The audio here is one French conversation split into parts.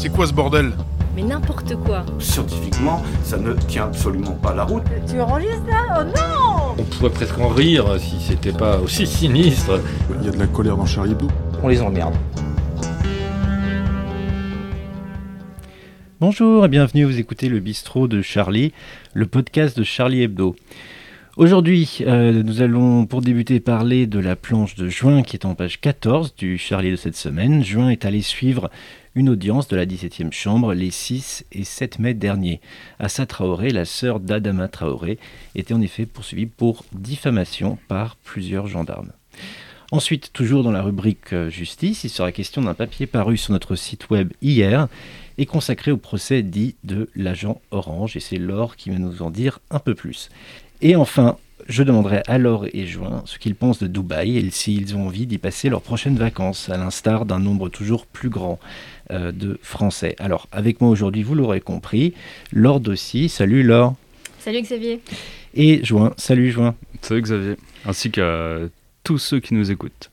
C'est quoi ce bordel Mais n'importe quoi. Scientifiquement, ça ne tient absolument pas la route. Tu enregistres ça Oh non On pourrait presque en rire si c'était pas aussi sinistre. Il y a de la colère dans Charlie Hebdo. On les emmerde. Bonjour et bienvenue, vous écoutez le bistrot de Charlie, le podcast de Charlie Hebdo. Aujourd'hui, euh, nous allons pour débuter parler de la planche de juin qui est en page 14 du Charlie de cette semaine. Juin est allé suivre une audience de la 17e chambre les 6 et 7 mai derniers. Assa Traoré, la sœur d'Adama Traoré, était en effet poursuivie pour diffamation par plusieurs gendarmes. Ensuite, toujours dans la rubrique euh, justice, il sera question d'un papier paru sur notre site web hier et consacré au procès dit de l'agent Orange. Et c'est Laure qui va nous en dire un peu plus. Et enfin, je demanderai à Laure et Juin ce qu'ils pensent de Dubaï et s'ils ont envie d'y passer leurs prochaines vacances, à l'instar d'un nombre toujours plus grand euh, de Français. Alors, avec moi aujourd'hui, vous l'aurez compris, Laure aussi. Salut Laure. Salut Xavier. Et Juin. Salut Juin. Salut Xavier. Ainsi qu'à tous ceux qui nous écoutent.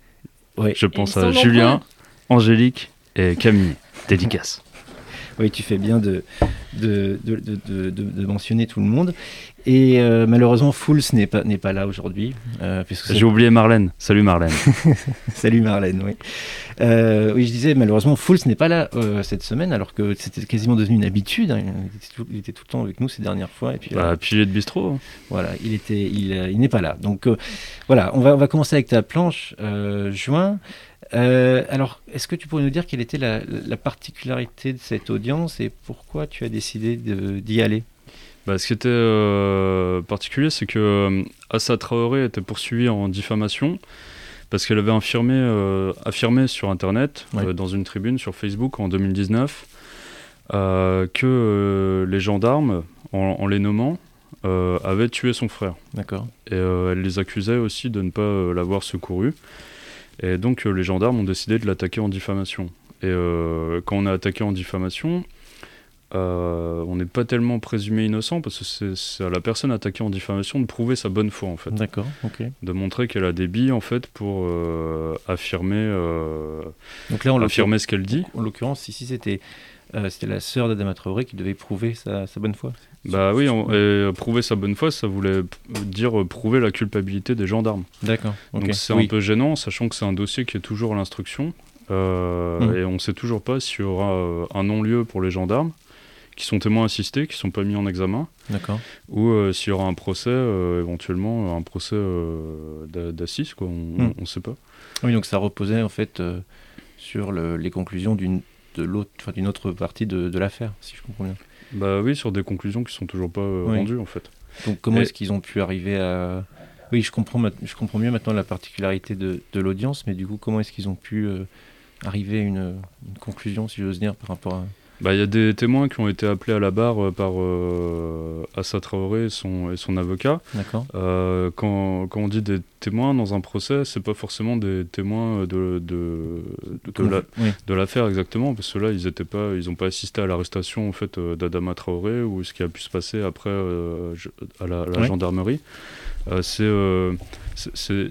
Ouais. Je pense à Julien, nombreux. Angélique et Camille. Dédicace. Oui, tu fais bien de, de, de, de- mentionner tout le monde. Et euh, malheureusement, Fools n'est pas, n'est pas là aujourd'hui. euh, J'ai oublié Marlène. Salut Marlène. Salut Marlène, oui. Euh, oui, je disais, malheureusement, Fools n'est pas là cette semaine, alors que c'était quasiment devenu une habitude. hein. Il, était tout, il était tout le temps avec nous ces dernières fois. Et puis, bah, de bistrot. hein. voilà, il, était, il, il n'est pas là. Donc voilà, on va, on va commencer avec ta planche, juin. Euh, alors, est-ce que tu pourrais nous dire quelle était la, la particularité de cette audience et pourquoi tu as décidé de- d'y aller? Bah, ce qui était euh, particulier, c'est que euh, Assa Traoré était poursuivie en diffamation parce qu'elle avait affirmé, euh, affirmé sur Internet, Ouais. euh, dans une tribune sur Facebook en 2019, euh, que euh, les gendarmes, en, en les nommant, euh, avaient tué son frère. D'accord. Et euh, elle les accusait aussi de ne pas euh, l'avoir secouru. Et donc euh, les gendarmes ont décidé de l'attaquer en diffamation. Et euh, quand on a attaqué en diffamation, euh, on n'est pas tellement présumé innocent parce que c'est- à la personne attaquée en diffamation de prouver sa bonne foi en fait. D'accord, ok. De montrer qu'elle a des billes en fait pour euh, affirmer, euh, Donc là, l'occurrence, affirmer ce qu'elle dit. en l'occurrence, ici, c'était c'était la sœur d'Adama Traoré qui devait prouver sa, sa bonne foi. Bah oui, on- et euh, prouver sa bonne foi, ça voulait dire euh, prouver la culpabilité des gendarmes. D'accord. Donc c'est Oui. un peu gênant, sachant que c'est un dossier qui est toujours à l'instruction. euh, Mhm. Et on ne sait toujours pas s'il y aura un non-lieu pour les gendarmes, qui sont témoins assistés, qui ne sont pas mis en examen, D'accord. ou euh, s'il y aura un procès, euh, éventuellement un procès d'a- d'assises, quoi. On Mhm. ne sait pas. Oui, donc ça reposait en fait sur le- les conclusions d'une d'une autre partie de, de l'affaire, si je comprends bien. Bah oui, sur des conclusions qui sont toujours pas euh, Oui. rendues, en fait. Donc comment Et- est-ce qu'ils ont pu arriver à... Oui, je comprends, je comprends mieux maintenant la particularité de, de l'audience, mais du coup, comment est-ce qu'ils ont pu euh, arriver à une, une conclusion, si j'ose dire, par rapport à... Bah, il y a des témoins qui ont été appelés à la barre euh, par euh, Assa Traoré et son, et son avocat. Euh, quand, quand on dit des témoins dans un procès, c'est pas forcément des témoins de, de, de, la- Oui, de l'affaire exactement, parce que là, ils étaient pas, ils n'ont pas assisté à l'arrestation en fait d'Adama Traoré ou ce qui a pu se passer après euh, à la, à la Ouais. gendarmerie. C'est,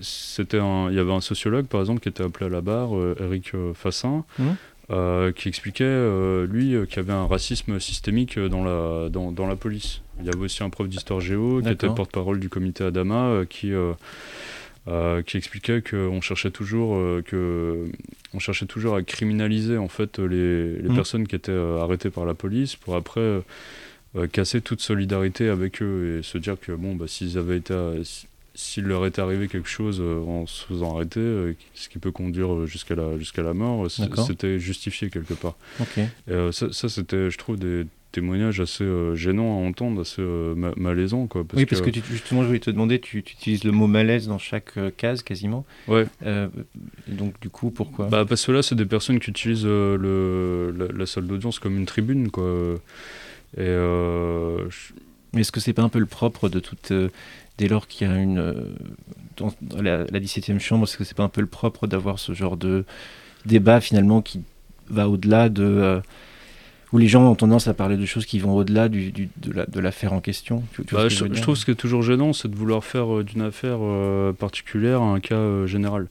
c'était il y avait un sociologue par exemple qui était appelé à la barre, Eric Fassin. Mhm. Euh, qui expliquait, euh, lui, euh, qu'il y avait un racisme systémique dans la, dans, dans la police. Il y avait aussi un prof d'histoire géo qui était porte-parole du comité Adama, qui, euh, qui expliquait qu'on cherchait toujours euh, que on cherchait toujours à criminaliser en fait les, les Mhm. personnes qui étaient euh, arrêtées par la police pour après casser toute solidarité avec eux et se dire que bon bah s'ils avaient été s'il leur était arrivé quelque chose euh, en se faisant arrêter, euh, ce qui peut conduire euh, jusqu'à la, jusqu'à la mort, c'était justifié quelque part. Et, ça, ça, c'était, je trouve, des témoignages assez euh, gênants à entendre, assez euh, ma- malaisants. Quoi, parce oui, parce que, tu- justement, je voulais te demander, tu, tu utilises le mot malaise dans chaque euh, case quasiment. Ouais. Donc du coup, pourquoi? Bah, parce que là, c'est des personnes qui utilisent le, la, la salle d'audience comme une tribune, quoi. Et je- Mais est-ce que c'est pas un peu le propre de toute. Dès lors qu'il y a une. euh, dans, la, la 17e chambre, est-ce que c'est pas un peu le propre d'avoir ce genre de débat finalement qui va au-delà de. euh, où les gens ont tendance à parler de choses qui vont au-delà du, du- de la- de l'affaire en question. Tu- tu vois Bah, je, trouve ce qui est toujours gênant, c'est de vouloir faire euh, d'une affaire euh, particulière un cas euh, général.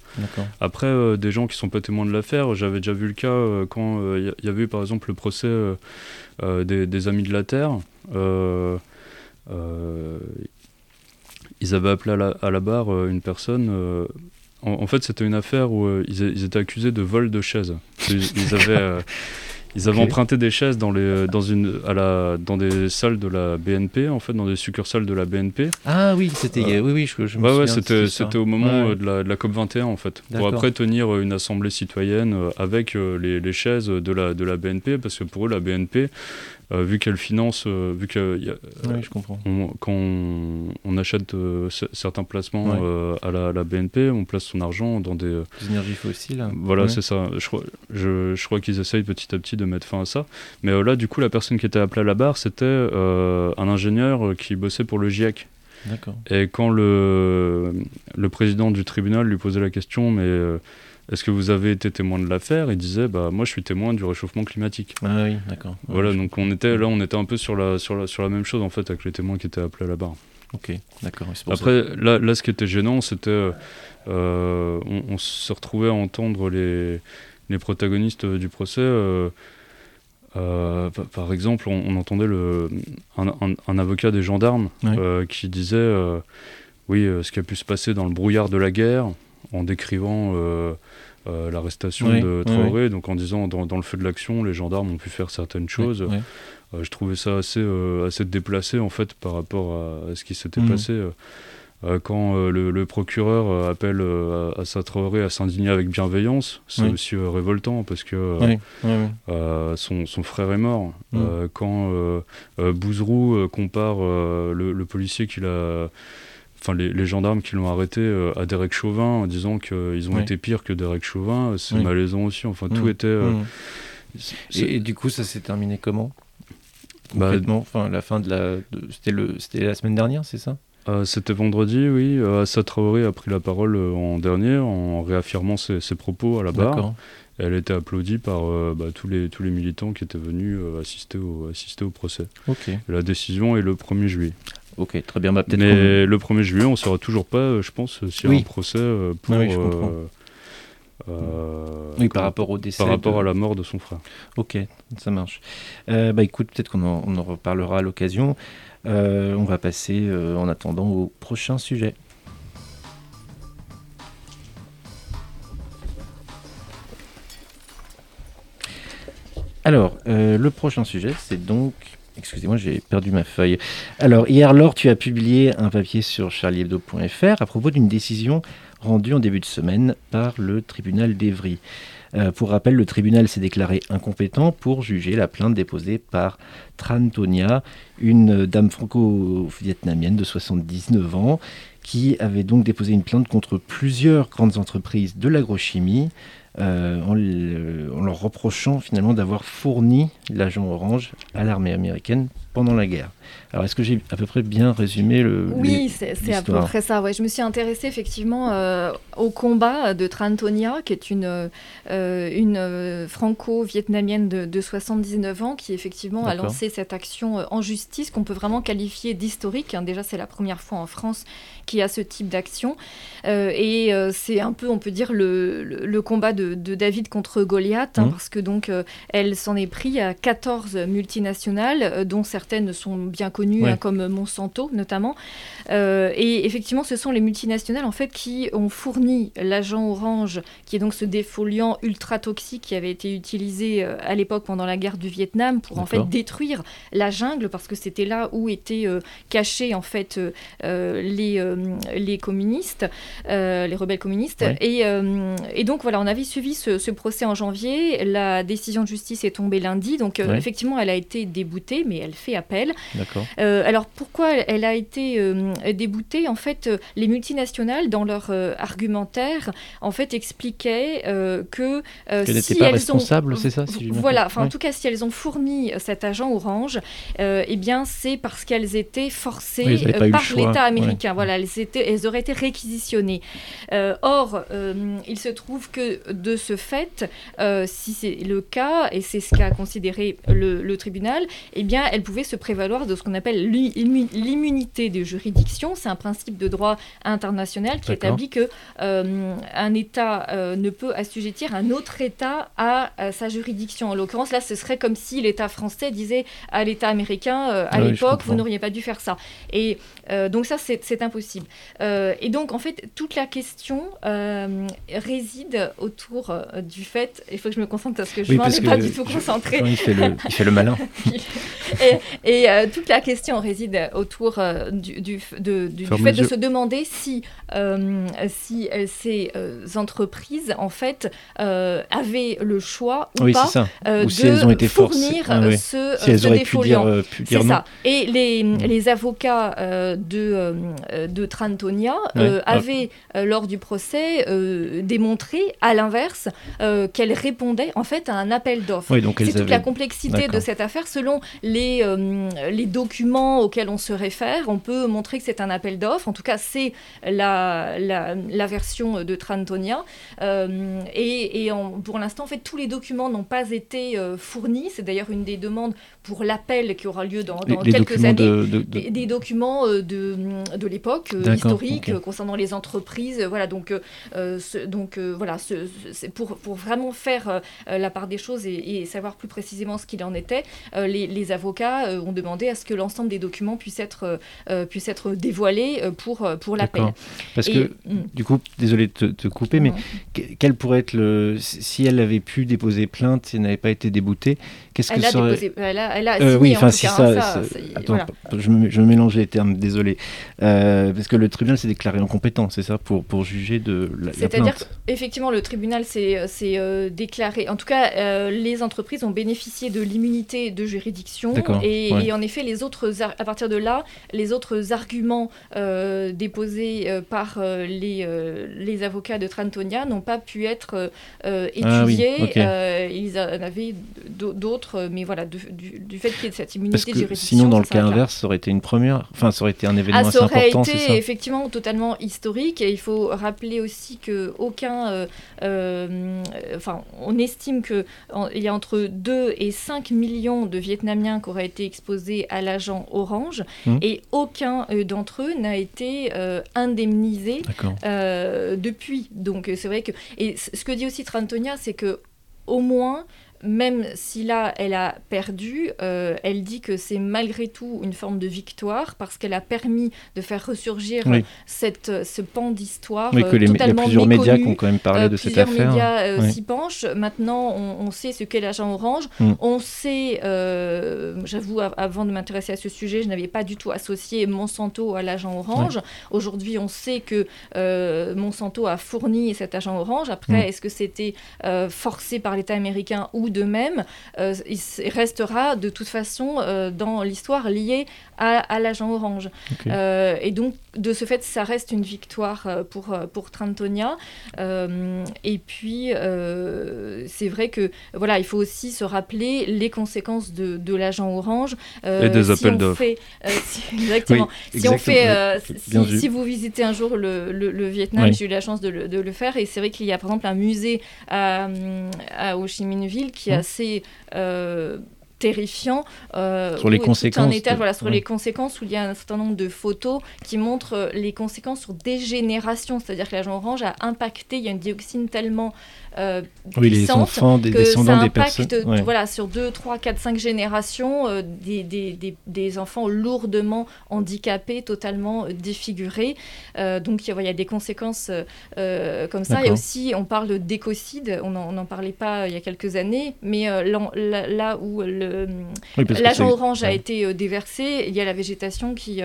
Après, des gens qui sont pas témoins de l'affaire, j'avais déjà vu le cas quand il y, y avait eu par exemple le procès des, des Amis de la Terre. Ils avaient appelé à la, à la barre euh, une personne. euh, en, en fait, c'était une affaire où euh, ils, ils étaient accusés de vol de chaises. Ils, ils avaient. Ils avaient emprunté des chaises dans, les, dans, une, à la, dans des salles de la BNP, en fait, dans des succursales de la BNP. Ah oui, c'était. Oui, oui, je, je me Ouais, c'était, c'était au moment Ouais, de, la, de la COP 21 en fait. Pour après tenir une assemblée citoyenne avec les, les chaises de la, de la BNP, parce que pour eux, la BNP, vu qu'elle finance, euh, vu que y a- Oui, je comprends. on- quand on, on achète euh, certains placements Ouais. euh, à, la, à la BNP, on place son argent dans des. Les énergies fossiles. Voilà, Ouais. c'est ça. Je, crois- je, je crois qu'ils essayent petit à petit de mettre fin à ça. Mais euh, là, du coup, la personne qui était appelée à la barre, c'était euh, un ingénieur euh, qui bossait pour le GIEC. D'accord. Et quand le, le président du tribunal lui posait la question, mais euh, est-ce que vous avez été témoin de l'affaire? Il disait, bah moi je suis témoin du réchauffement climatique. Ah oui, d'accord. Ouais, Voilà, donc on était là, on était un peu sur la, sur la, sur la même chose en fait avec les témoins qui étaient appelés à la barre. Ok, d'accord. ça. Après, là, là, ce qui était gênant, c'était, euh, on, on se retrouvait à entendre les, les protagonistes du procès. euh, euh, pa- par exemple, on, on entendait le, un, un- un avocat des gendarmes qui disait oui, ce qui a pu se passer dans le brouillard de la guerre, en décrivant euh, l'arrestation Oui, de oui, Traoré, donc en disant dans, dans le feu de l'action, les gendarmes ont pu faire certaines choses. Euh, je trouvais ça assez, euh, assez déplacé en fait par rapport à, à ce qui s'était Mhm. passé. quand le, le procureur appelle à, à sa Traoré à s'indigner avec bienveillance, c'est aussi révoltant parce que son, son frère est mort. Mhm. Quand Bouzerou compare le, le policier qu'il a. Enfin, les, les gendarmes qui l'ont arrêté euh, à Derek Chauvin en disant qu'ils ont Oui. été pires que Derek Chauvin, euh, c'est Oui. malaisant aussi. Enfin, tout Mhm. était. euh, c'est- Et, et du coup, ça s'est terminé comment? Bah, Concrètement, enfin, la fin de la. C'était le, c'était la semaine dernière, c'est ça? Euh, C'était vendredi, oui. Euh, Assa Traoré a pris la parole euh, en dernier en réaffirmant ses, ses propos à la barre. Elle a été applaudie par euh, bah, tous, les, tous les militants qui étaient venus euh, assister, au, assister au procès. Ok. Et la décision est le 1er juillet. Ok, très bien. Bah, Mais le 1er juillet, on ne saura toujours pas, euh, je pense, s'il y a Oui. un procès euh, pour. Ah oui, je comprends. euh, euh, Oui, par rapport au décès. par rapport de- à la mort de son frère. Ok, ça marche. Euh, bah écoute, peut-être qu'on en, on en reparlera à l'occasion. Euh, on va passer euh, en attendant au prochain sujet. Alors, euh, le prochain sujet, c'est donc... Excusez-moi, j'ai perdu ma feuille. Alors, hier, Laure, tu as publié un papier sur charliehebdo.fr à propos d'une décision rendue en début de semaine par le tribunal d'Evry. Euh, pour rappel, le tribunal s'est déclaré incompétent pour juger la plainte déposée par Tran Tonia, une dame franco-vietnamienne de 79 ans, qui avait donc déposé une plainte contre plusieurs grandes entreprises de l'agrochimie, euh, en, le- en leur reprochant finalement d'avoir fourni l'agent orange à l'armée américaine pendant la guerre. Alors, est-ce que j'ai à peu près bien résumé le... Oui, c'est à peu près ça. Ouais. Je me suis intéressée effectivement euh, au combat de Trantonia, qui est une, euh, une euh, franco-vietnamienne de, de 79 ans, qui effectivement a lancé cette action euh, en justice qu'on peut vraiment qualifier d'historique. hein. Déjà, c'est la première fois en France qu'il y a ce type d'action. Euh, et euh, c'est un peu, on peut dire, le, le- le combat de, de David contre Goliath, hein, Mhm. parce que donc euh, elle s'en est pris à 14 multinationales, dont certaines sont bien connues, Ouais. hein, comme Monsanto notamment. Et effectivement, ce sont les multinationales en fait qui ont fourni l'agent orange, qui est donc ce défoliant ultra toxique qui avait été utilisé à l'époque pendant la guerre du Vietnam pour en fait détruire la jungle, parce que c'était là où étaient cachés en fait les, les communistes, euh, les rebelles communistes. Et, euh, et donc voilà, on avait suivi ce, ce procès en janvier. La décision de justice est tombée lundi, donc euh, effectivement, elle a été déboutée, mais elle fait appel. D'accord. Euh, alors pourquoi elle a été euh, déboutée? En fait, euh, les multinationales, dans leur euh, argumentaire, en fait, expliquaient euh, que euh, Qu'elle si pas elles responsable, ont, c'est ça, si Voilà, enfin en tout cas, si elles ont fourni euh, cet agent orange, euh, eh bien c'est parce qu'elles étaient forcées Oui, euh, par l'État ouais. américain. Voilà, elles, étaient, elles auraient été réquisitionnées. Euh, or, euh, il se trouve que de ce fait, euh, si c'est le cas, et c'est ce qu'a considéré le, le tribunal, eh bien, elle pouvait se prévaloir de ce qu'on appelle l'immu- l'immunité de juridiction. C'est un principe de droit international qui établit que un État ne peut assujettir un autre État à, à sa juridiction. En l'occurrence, là, ce serait comme si l'État français disait à l'État américain, à Ah oui, l'époque, vous n'auriez pas dû faire ça. Et donc ça, c'est c'est Euh, et donc, en fait, toute la question euh, réside autour euh, du fait, il faut que je me concentre parce que je Oui, m'en ai pas du tout concentré. Il, fait le, il fait le malin. Et, et, toute la question réside autour du, du, f- de- du- du Ferme fait de se demander si, si ces entreprises, en fait, avaient le choix ou Oui, pas Ou de si elles ont été forcées. fournir Ah oui. ce, Si elles ce auraient pu dire, défoliant. pu C'est dire non. ça. Et les, Mm. les avocats de, de Trantonia euh, Ouais. Ah. avaient, euh, lors du procès, euh, démontré, à l'inverse, qu'elles répondaient en fait à un appel d'offres. Oui, C'est toute avaient. la complexité de cette affaire. Selon les, les documents auxquels on se réfère, on peut montrer que c'est un appel d'offres. En tout cas, c'est la, la, la version de Trantonia. Euh, et et en- pour l'instant, en fait, tous les documents n'ont pas été euh, fournis. C'est d'ailleurs une des demandes pour l'appel qui aura lieu dans, Les, dans les quelques années. de, de- de- Des, des documents euh, de, l'époque historique concernant les entreprises euh, voilà donc euh, euh, ce- donc voilà ce- ce- c'est pour, pour vraiment faire la part des choses et, et savoir plus précisément ce qu'il en était les, les avocats ont demandé à ce que l'ensemble des documents puissent être puissent être dévoilés pour pour l'appel. Parce Et- que, du coup, désolé de te, te couper, mais quel pourrait être le. Si elle avait pu déposer plainte, si elle n'avait pas été déboutée, qu'est-ce que ça aurait- déposé elle a, elle a Euh, oui, en enfin, si cas, ça. hein, ça, c'est- c'est- Attends, voilà. je, me, je mélange les termes, désolé. Euh, parce que le tribunal s'est déclaré incompétent, c'est ça, pour, pour juger de la, C'est-à-dire. Effectivement, le tribunal s'est s'est, euh, déclaré. En tout cas, euh, les entreprises ont bénéficié de l'immunité de juridiction. Et, ouais. et en effet, les autres, à partir de là, les autres arguments euh, déposés euh, par euh, les, euh, les avocats de Trantonia n'ont pas pu être euh, Ah oui, étudiés. Euh, ils en avaient d'au- d'autres, mais voilà, de- du, du fait qu'il y ait cette immunité Parce de juridiction. sinon, dans le cas inverse, ça aurait été une première. Enfin, ça aurait été un événement Ah, assez ça aurait important, c'est ça effectivement totalement historique et il faut rappeler aussi que aucun, euh, euh, enfin, on estime que en- il y a entre 2 et 5 millions de Vietnamiens qui auraient été exposés à l'agent Orange Mhm. et aucun euh, d'entre eux n'a été indemnisé depuis. Donc c'est vrai que et ce que dit aussi Trantonia, c'est que au moins même si là elle a perdu, euh, elle dit que c'est malgré tout une forme de victoire parce qu'elle a permis de faire ressurgir Oui. cette, ce pan d'histoire Oui, euh, que les, il y a plusieurs médias qui ont quand même parlé Euh, de cette plusieurs affaire. médias euh, s'y penchent. Maintenant, on, on sait ce qu'est l'agent orange. Mm. On sait, euh, j'avoue, av- avant de m'intéresser à ce sujet, je n'avais pas du tout associé Monsanto à l'agent orange. Aujourd'hui, on sait que euh, Monsanto a fourni cet agent orange. Après, Mm. est-ce que c'était euh, forcé par l'État américain ou de même Euh, Il restera de toute façon euh, dans l'histoire lié à, à l'agent orange. Euh, et donc, de ce fait, ça reste une victoire pour, pour Trantonia. Euh, et puis, c'est vrai que voilà, il faut aussi se rappeler les conséquences de, de l'agent orange. Et des si appels d'offres. si- exactement. Oui, si on fait, vous visitez un jour le, le- le Vietnam, Oui. j'ai eu la chance de le, de le faire, et c'est vrai qu'il y a par exemple un musée à, à Ho Chi Minh Ville qui est Mhm. assez euh, terrifiant. euh, Sur les un conséquences de- voilà, sur ouais. les conséquences, où il y a un certain nombre de photos qui montrent euh, les conséquences sur des générations. C'est-à-dire que l'agent orange a impacté, il y a une dioxine tellement euh, Oui, les enfants, des que descendants ça des personnes. ouais. voilà, sur 2, 3, 4, 5 générations euh, des, des, des, des enfants lourdement handicapés, totalement euh, défigurés. Euh, donc il y, a- y des conséquences comme ça. Et aussi, on parle d'écocide, on n'en parlait pas il y a quelques années, mais là, là où Oui, l'agent orange a été déversé, il y a la végétation qui...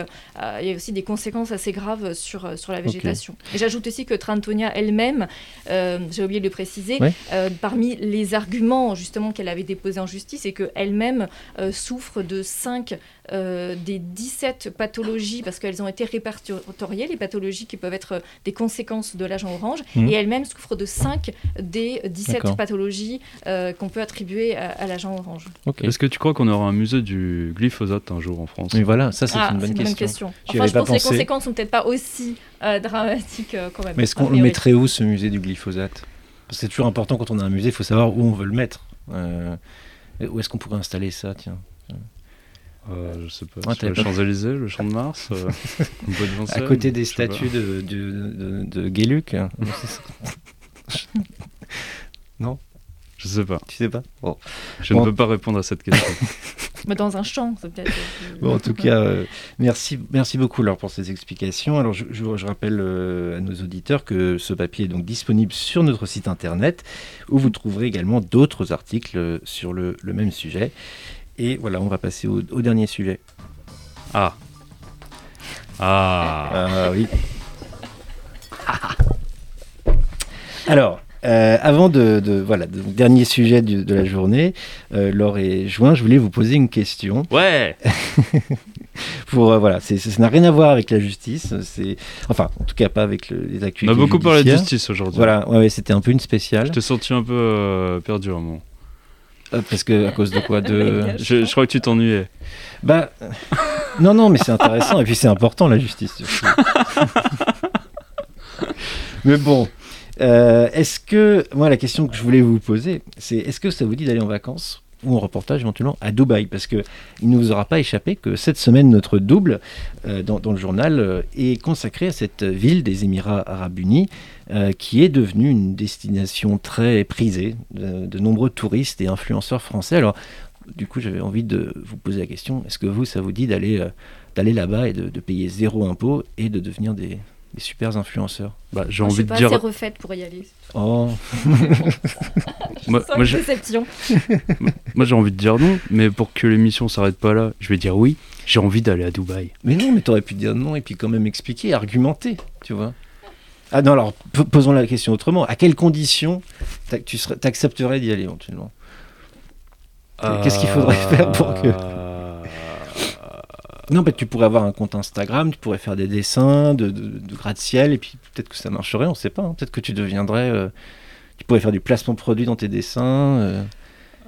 il y a aussi des conséquences assez graves sur, sur la végétation. Et j'ajoute aussi que Trantonia elle-même, j'ai oublié de le préciser, Ouais. euh, parmi les arguments justement qu'elle avait déposés en justice, c'est qu'elle-même euh, souffre de 5 des 17 pathologies, parce qu'elles ont été répertoriées, les pathologies qui peuvent être des conséquences de l'agent orange, Mhm. et elle-même souffre de 5 des 17 D'accord. pathologies euh, qu'on peut attribuer à, à l'agent orange. Est-ce que tu crois qu'on aura un musée du glyphosate un jour en France? Mais voilà, ça c'est Ah, une bonne c'est question. J'y Enfin, je pas pense que les conséquences sont peut-être pas aussi euh, dramatiques euh, quand même. Mais est-ce qu'on le mettrait où ce musée du glyphosate? C'est toujours important quand on a un musée, il faut savoir où on veut le mettre. Euh, où est-ce qu'on pourrait installer ça, tiens Euh, je sais pas, Ah, sur les Champs-Élysées, le Champ de Mars, euh, À côté des statues de, de, de, hein. Je sais pas. Tu sais pas bon. Je Bon. ne peux pas répondre à cette question. Mais dans un champ, c'est peut-être. euh, Bon, en tout cas, euh, merci, merci beaucoup Laure pour ces explications. Alors, je, je- je rappelle euh, à nos auditeurs que ce papier est donc disponible sur notre site internet, où vous trouverez également d'autres articles sur le, le même sujet. Et voilà, on va passer au, au dernier sujet. Ah. Ah. Ah oui. Alors, euh, avant de, de- voilà, dernier sujet du- de la journée, euh, Laure et Juin, je voulais vous poser une question. Ouais. Pour euh, voilà, c'est- c'est- ça n'a rien à voir avec la justice. C'est enfin, en tout cas pas avec le- les On actualités. a beaucoup parlé de justice aujourd'hui. Voilà, ouais, ouais, c'était un peu une spéciale. Je t'ai senti un peu euh, perdu à un moment. Parce que à cause de quoi de Je, je crois que tu t'ennuyais. bah non non mais c'est intéressant et puis c'est important la justice. mais bon, euh, est-ce que moi la question que je voulais vous poser, c'est est-ce que ça vous dit d'aller en vacances ou en reportage éventuellement à Dubaï? Parce que il ne vous aura pas échappé que cette semaine notre double euh, dans, le journal euh, est consacré à cette ville des Émirats Arabes Unis qui est devenue une destination très prisée de, nombreux touristes et influenceurs français. Alors du coup j'avais envie de vous poser la question est-ce que vous ça vous dit d'aller là-bas et de payer zéro impôt et de devenir des, des super influenceurs Bah, j'ai je envie de pas dire. refaite pour y aller. Oh Moi, Sans moi, j'ai- déception. moi, j'ai envie de dire non, mais pour que l'émission s'arrête pas là, je vais dire oui. J'ai envie d'aller à Dubaï. Mais non, mais t'aurais pu dire non et puis quand même expliquer, argumenter, tu vois. Ah non, alors posons la question autrement. À quelles conditions tu serais- t'accepterais d'y aller éventuellement? Qu'est-ce qu'il faudrait faire pour que- Euh, Non, bah, tu pourrais avoir un compte Instagram, tu pourrais faire des dessins de, de, de gratte-ciel et puis peut-être que ça marcherait, on sait pas. hein. Peut-être que tu deviendrais. euh, tu pourrais faire du placement produit dans tes dessins. euh.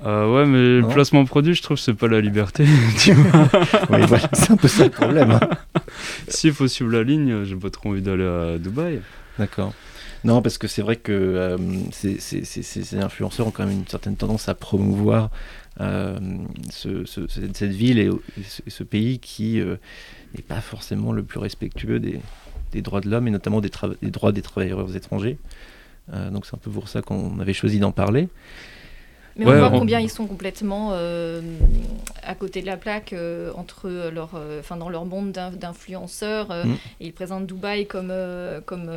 Euh, ouais, mais Non. le placement produit, je trouve que c'est pas la liberté. tu vois. Oui, voilà, c'est un peu ça le problème. hein. S'il faut suivre la ligne, j'ai pas trop envie d'aller à Dubaï. D'accord. Non, parce que c'est vrai que euh, ces, ces- ces- ces- ces influenceurs ont quand même une certaine tendance à promouvoir euh, ce- ce- cette, ville et, ce, pays qui euh, n'est pas forcément le plus respectueux des, droits de l'homme et notamment des, des droits des travailleurs étrangers. Euh, donc c'est un peu pour ça qu'on avait choisi d'en parler. Mais Ouais, on voit on- combien ils sont complètement euh, à côté de la plaque euh, entre leur, euh, dans leur monde d'in- d'influenceurs. euh, Mm. et ils présentent Dubaï comme, comme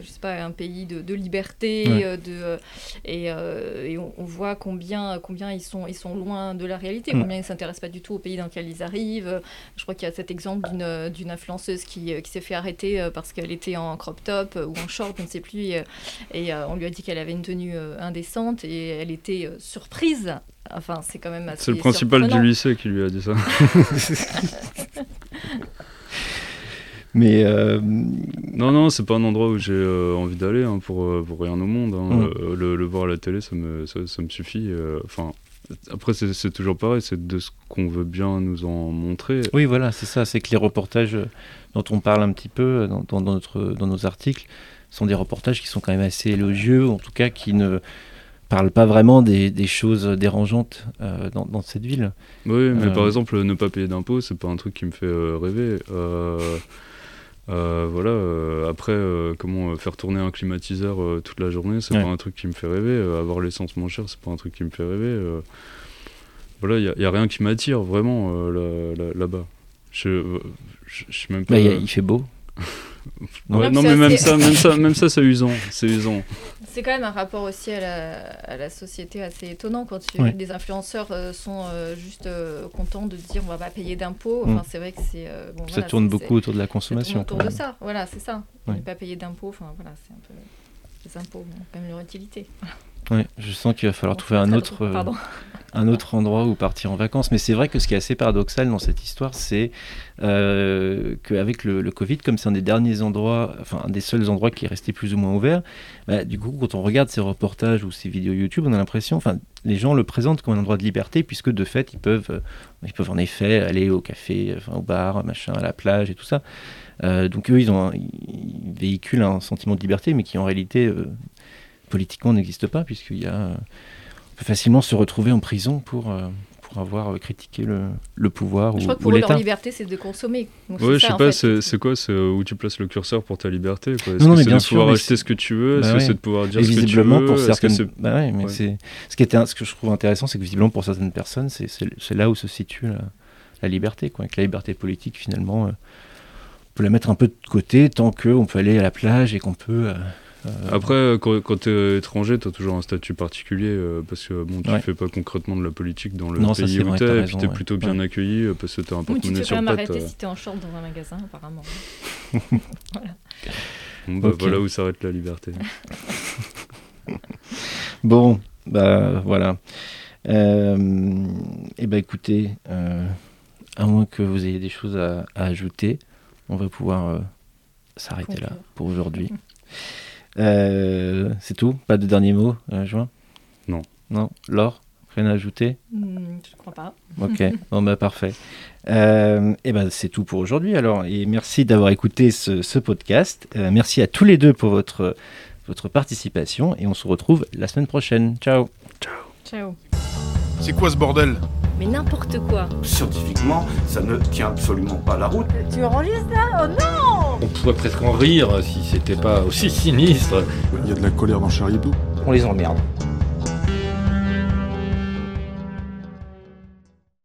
je sais pas, un pays de, de liberté. Ouais. de, et et on, on voit combien, combien ils, sont, ils sont loin de la réalité, Mm. combien ils ne s'intéressent pas du tout au pays dans lequel ils arrivent. Je crois qu'il y a cet exemple d'une d'une influenceuse qui, qui s'est fait arrêter parce qu'elle était en crop top ou en short, je ne sais plus. Et, et, on lui a dit qu'elle avait une tenue indécente et elle était surprise. Enfin, c'est quand même assez. C'est le principal du lycée qui lui a dit ça. Mais euh, Non, non, c'est pas un endroit où j'ai euh, envie d'aller hein, pour, euh, pour rien au monde. hein. Mm. Le, le voir à la télé, ça me, ça, ça me suffit. euh, Enfin, après, c'est c'est toujours pareil, c'est de ce qu'on veut bien nous en montrer. oui, voilà, c'est ça. C'est que les reportages dont on parle un petit peu dans, notre, dans nos articles sont des reportages qui sont quand même assez élogieux, en tout cas qui ne parlent pas vraiment des, des choses dérangeantes euh, dans, dans cette ville. Oui, mais Euh. par exemple, ne pas payer d'impôts, c'est pas un truc qui me fait euh, rêver. Voilà, après, comment faire tourner un climatiseur toute la journée, c'est Ouais. pas un truc qui me fait rêver. Avoir l'essence moins chère, c'est pas un truc qui me fait rêver. voilà, il y, a rien qui m'attire vraiment là- là- là-bas. Je, je, je sais même pas. Y a- il fait beau. Ouais, non, mais même ça, même ça, même ça, c'est usant. C'est usant. C'est quand même un rapport aussi à la, à la société assez étonnant quand tu, Ouais. des influenceurs euh, sont euh, juste euh, contents de dire on va pas payer d'impôts. Mm. Enfin, c'est vrai que c'est. euh, bon, ça voilà, tourne beaucoup autour de la ça consommation. tourne autour de ça. Voilà, c'est ça. Ouais. Ne pas payer d'impôts. Enfin, voilà, c'est un peu. Les impôts ont quand même leur utilité. Ouais, je sens qu'il va falloir trouver un autre, euh, un autre endroit où partir en vacances. Mais c'est vrai que ce qui est assez paradoxal dans cette histoire, c'est euh, qu'avec le, le Covid, comme c'est un des derniers endroits, enfin un des seuls endroits qui est resté plus ou moins ouvert, bah, du coup, quand on regarde ces reportages ou ces vidéos YouTube, on a l'impression, enfin, les gens le présentent comme un endroit de liberté, puisque de fait, ils peuvent, euh, ils peuvent en effet aller au café, enfin, au bar, machin, à la plage et tout ça. Euh, donc eux, ils, ont un- ils véhiculent un sentiment de liberté, mais qui en réalité euh, politiquement n'existe pas, puisqu'il y a, euh, on peut facilement se retrouver en prison pour, euh, pour avoir critiqué le, le pouvoir Je ou, crois que ou pour eux, leur liberté, c'est de consommer. Donc, Ouais, je ça, sais pas, c'est quoi C'est euh, où tu places le curseur pour ta liberté quoi? Non, non, que mais c'est bien de sûr, pouvoir acheter c'est- ce que tu veux? Bah ouais. que c'est de pouvoir dire Et ce que tu visiblement, veux? Pour que certaines, c'est- bah ouais, mais Ouais. c'est ce qui était, ce que je trouve intéressant, c'est que visiblement pour certaines personnes, c'est là où se situe la, la liberté, quoi. Que la liberté politique, finalement, euh, on peut la mettre un peu de côté tant qu'on peut aller à la plage et qu'on peut. euh, euh, Après, euh, quand, quand tu es étranger, tu as toujours un statut particulier euh, parce que bon, tu Ouais. fais pas concrètement de la politique dans le Non, ça, pays c'est où tu es, et puis tu es ouais. plutôt bien Ouais. accueilli euh, parce que tu as un tu porte-monnaie fais sur quand le même patte. arrêter euh. si t'es en short dans un magasin, apparemment. Bon, bah. Voilà où s'arrête la liberté. Bon, bah voilà. Euh, et ben écoutez, euh, à moins que vous ayez des choses à, à ajouter, on va pouvoir euh, s'arrêter là pour aujourd'hui. Euh, c'est tout Pas de dernier mot, euh, Juin Non. Non Laure Rien à ajouter Hmm, je crois pas. Ok, bon bah parfait. Euh, et ben c'est tout pour aujourd'hui alors. Et merci d'avoir écouté ce, ce podcast. Euh, merci à tous les deux pour votre, votre participation et on se retrouve la semaine prochaine. Ciao Ciao. C'est quoi ce bordel? Mais n'importe quoi. Scientifiquement, ça ne tient absolument pas la route. Tu enregistres là? Oh non On pourrait presque en rire si c'était pas aussi sinistre. Il y a de la colère dans Charlie Hebdo. On les emmerde.